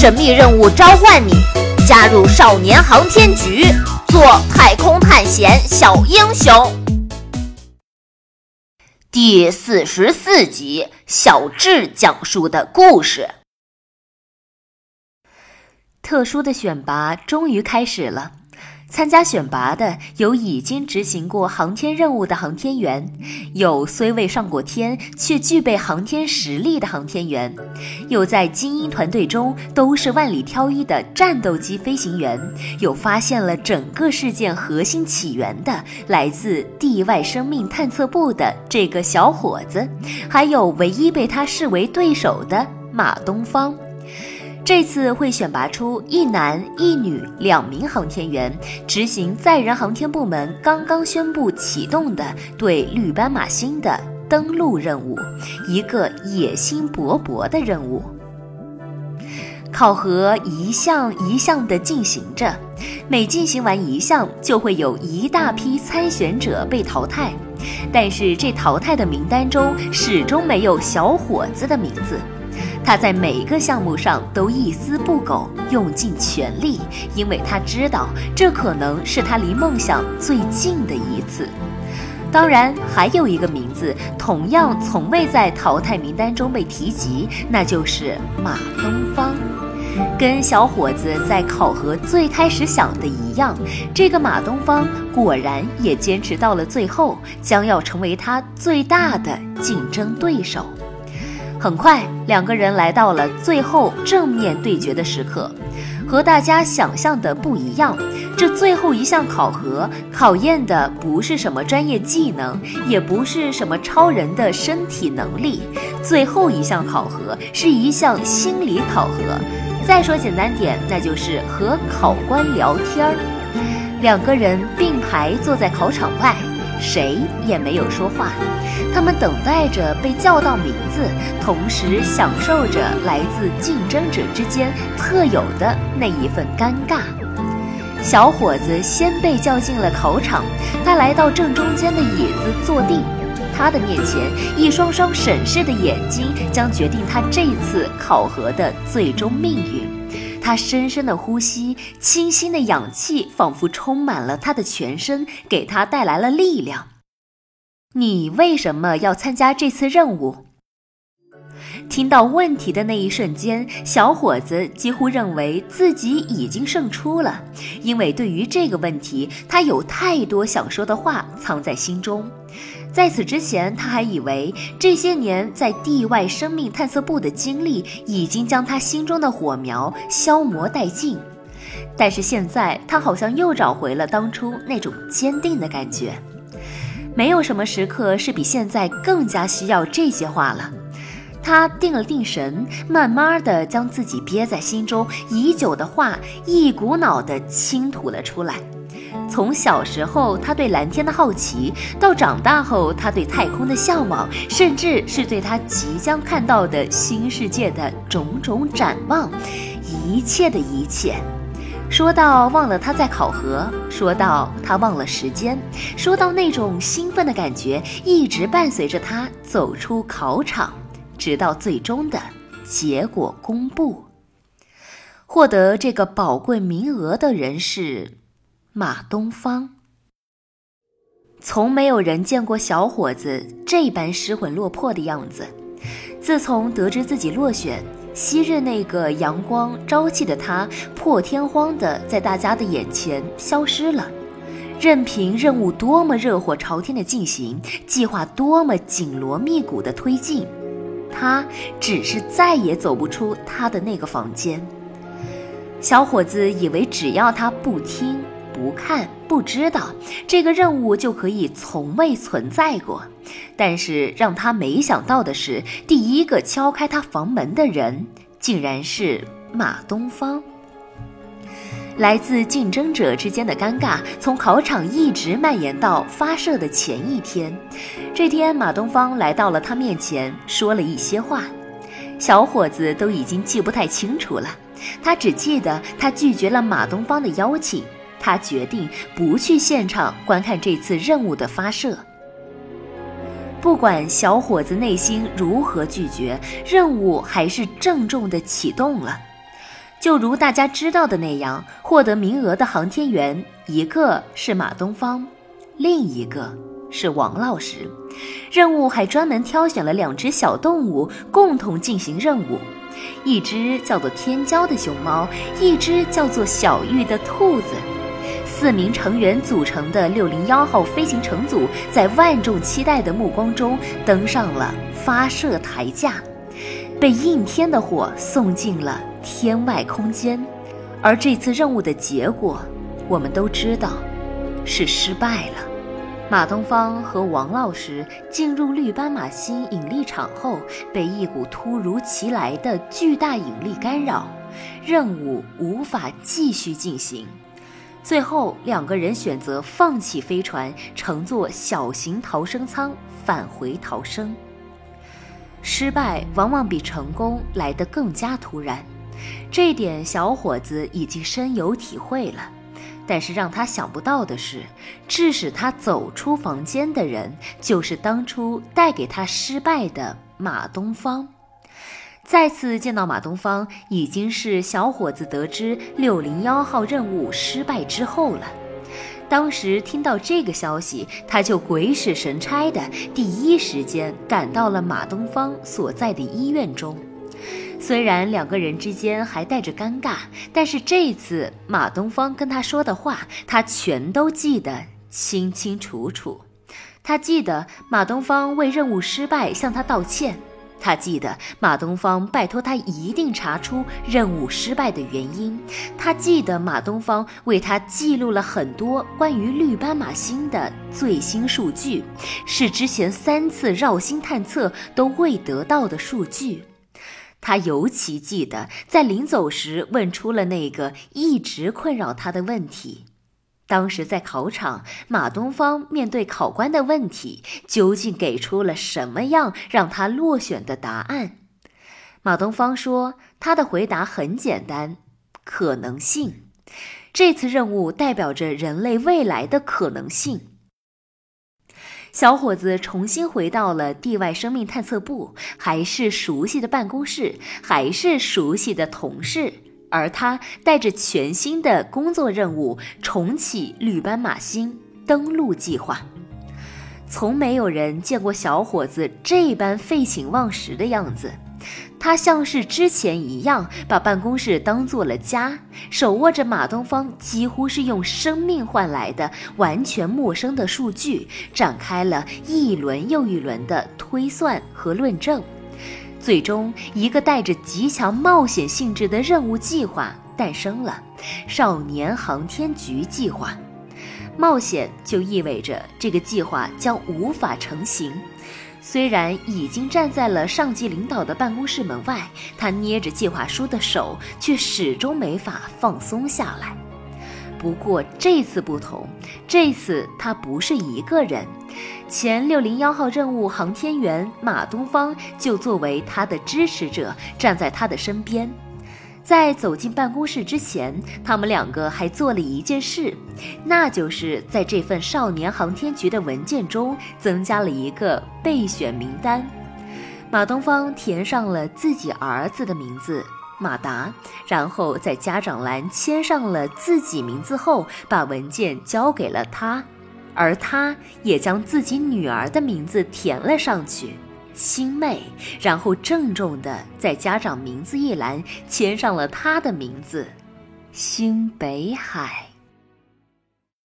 神秘任务召唤你，加入少年航天局，做太空探险小英雄。第四十四集，小智讲述的故事。特殊的选拔终于开始了。参加选拔的有已经执行过航天任务的航天员，有虽未上过天却具备航天实力的航天员，有在精英团队中都是万里挑一的战斗机飞行员，有发现了整个事件核心起源的来自地外生命探测部的这个小伙子，还有唯一被他视为对手的马东方。这次会选拔出一男一女两名航天员，执行载人航天部门刚刚宣布启动的对绿斑马星的登陆任务，一个野心勃勃的任务。考核一项一项的进行着，每进行完一项，就会有一大批参选者被淘汰，但是这淘汰的名单中始终没有小伙子的名字。他在每一个项目上都一丝不苟，用尽全力，因为他知道这可能是他离梦想最近的一次。当然，还有一个名字同样从未在淘汰名单中被提及，那就是马东方。跟小伙子在考核最开始想的一样，这个马东方果然也坚持到了最后，将要成为他最大的竞争对手。很快，两个人来到了最后正面对决的时刻。和大家想象的不一样，这最后一项考核考验的不是什么专业技能，也不是什么超人的身体能力。最后一项考核是一项心理考核。再说简单点，那就是和考官聊天儿。两个人并排坐在考场外。谁也没有说话，他们等待着被叫到名字，同时享受着来自竞争者之间特有的那一份尴尬。小伙子先被叫进了考场，他来到正中间的椅子坐定，他的面前一双双审视的眼睛将决定他这次考核的最终命运。他深深的呼吸，清新的氧气仿佛充满了他的全身，给他带来了力量。你为什么要参加这次任务？听到问题的那一瞬间，小伙子几乎认为自己已经胜出了，因为对于这个问题，他有太多想说的话藏在心中。在此之前，他还以为这些年在地外生命探测部的经历已经将他心中的火苗消磨殆尽，但是现在他好像又找回了当初那种坚定的感觉。没有什么时刻是比现在更加需要这些话了。他定了定神，慢慢的将自己憋在心中已久的话一股脑的倾吐了出来。从小时候他对蓝天的好奇，到长大后他对太空的向往，甚至是对他即将看到的新世界的种种展望，一切的一切，说到忘了他在考核，说到他忘了时间，说到那种兴奋的感觉一直伴随着他走出考场，直到最终的结果公布，获得这个宝贵名额的人是。马东方，从没有人见过小伙子这般失魂落魄的样子。自从得知自己落选，昔日那个阳光朝气的他，破天荒的在大家的眼前消失了。任凭任务多么热火朝天的进行，计划多么紧锣密鼓的推进，他只是再也走不出他的那个房间。小伙子以为只要他不听。不看不知道这个任务就可以从未存在过，但是让他没想到的是，第一个敲开他房门的人竟然是马东方。来自竞争者之间的尴尬从考场一直蔓延到发射的前一天。这天，马东方来到了他面前，说了一些话，小伙子都已经记不太清楚了，他只记得他拒绝了马东方的邀请。他决定不去现场观看这次任务的发射。不管小伙子内心如何拒绝，任务还是郑重的启动了。就如大家知道的那样，获得名额的航天员一个是马东方，另一个是王老师。任务还专门挑选了两只小动物共同进行任务，一只叫做天骄的熊猫，一只叫做小玉的兔子。四名成员组成的六零幺号飞行乘组，在万众期待的目光中登上了发射台架，被应天的火送进了。天外空间，而这次任务的结果，我们都知道，是失败了。马东方和王老师进入绿斑马星引力场后，被一股突如其来的巨大引力干扰，任务无法继续进行。最后，两个人选择放弃飞船，乘坐小型逃生舱返回逃生。失败往往比成功来得更加突然。这点小伙子已经深有体会了，但是让他想不到的是，致使他走出房间的人，就是当初带给他失败的马东方。再次见到马东方，已经是小伙子得知六零幺号任务失败之后了。当时听到这个消息，他就鬼使神差的第一时间赶到了马东方所在的医院中。虽然两个人之间还带着尴尬，但是这次马东方跟他说的话，他全都记得清清楚楚。他记得马东方为任务失败向他道歉，他记得马东方拜托他一定查出任务失败的原因，他记得马东方为他记录了很多关于绿斑马星的最新数据，是之前三次绕星探测都未得到的数据。他尤其记得，在临走时问出了那个一直困扰他的问题。当时在考场，马东方面对考官的问题，究竟给出了什么样让他落选的答案？马东方说，他的回答很简单：可能性。这次任务代表着人类未来的可能性。小伙子重新回到了地外生命探测部，还是熟悉的办公室，还是熟悉的同事，而他带着全新的工作任务，重启绿斑马星登陆计划。从没有人见过小伙子这般废寝忘食的样子。他像是之前一样，把办公室当做了家，手握着马东方几乎是用生命换来的完全陌生的数据，展开了一轮又一轮的推算和论证。最终，一个带着极强冒险性质的任务计划诞生了——少年航天局计划。冒险就意味着这个计划将无法成型。虽然已经站在了上级领导的办公室门外，他捏着计划书的手却始终没法放松下来。不过这次不同，这次他不是一个人，前六零幺号任务航天员马东方就作为他的支持者站在他的身边。在走进办公室之前，他们两个还做了一件事，那就是在这份少年航天局的文件中增加了一个备选名单。马东方填上了自己儿子的名字马达，然后在家长栏签上了自己名字后，把文件交给了他，而他也将自己女儿的名字填了上去。星妹，然后郑重地在家长名字一栏签上了他的名字，星北海。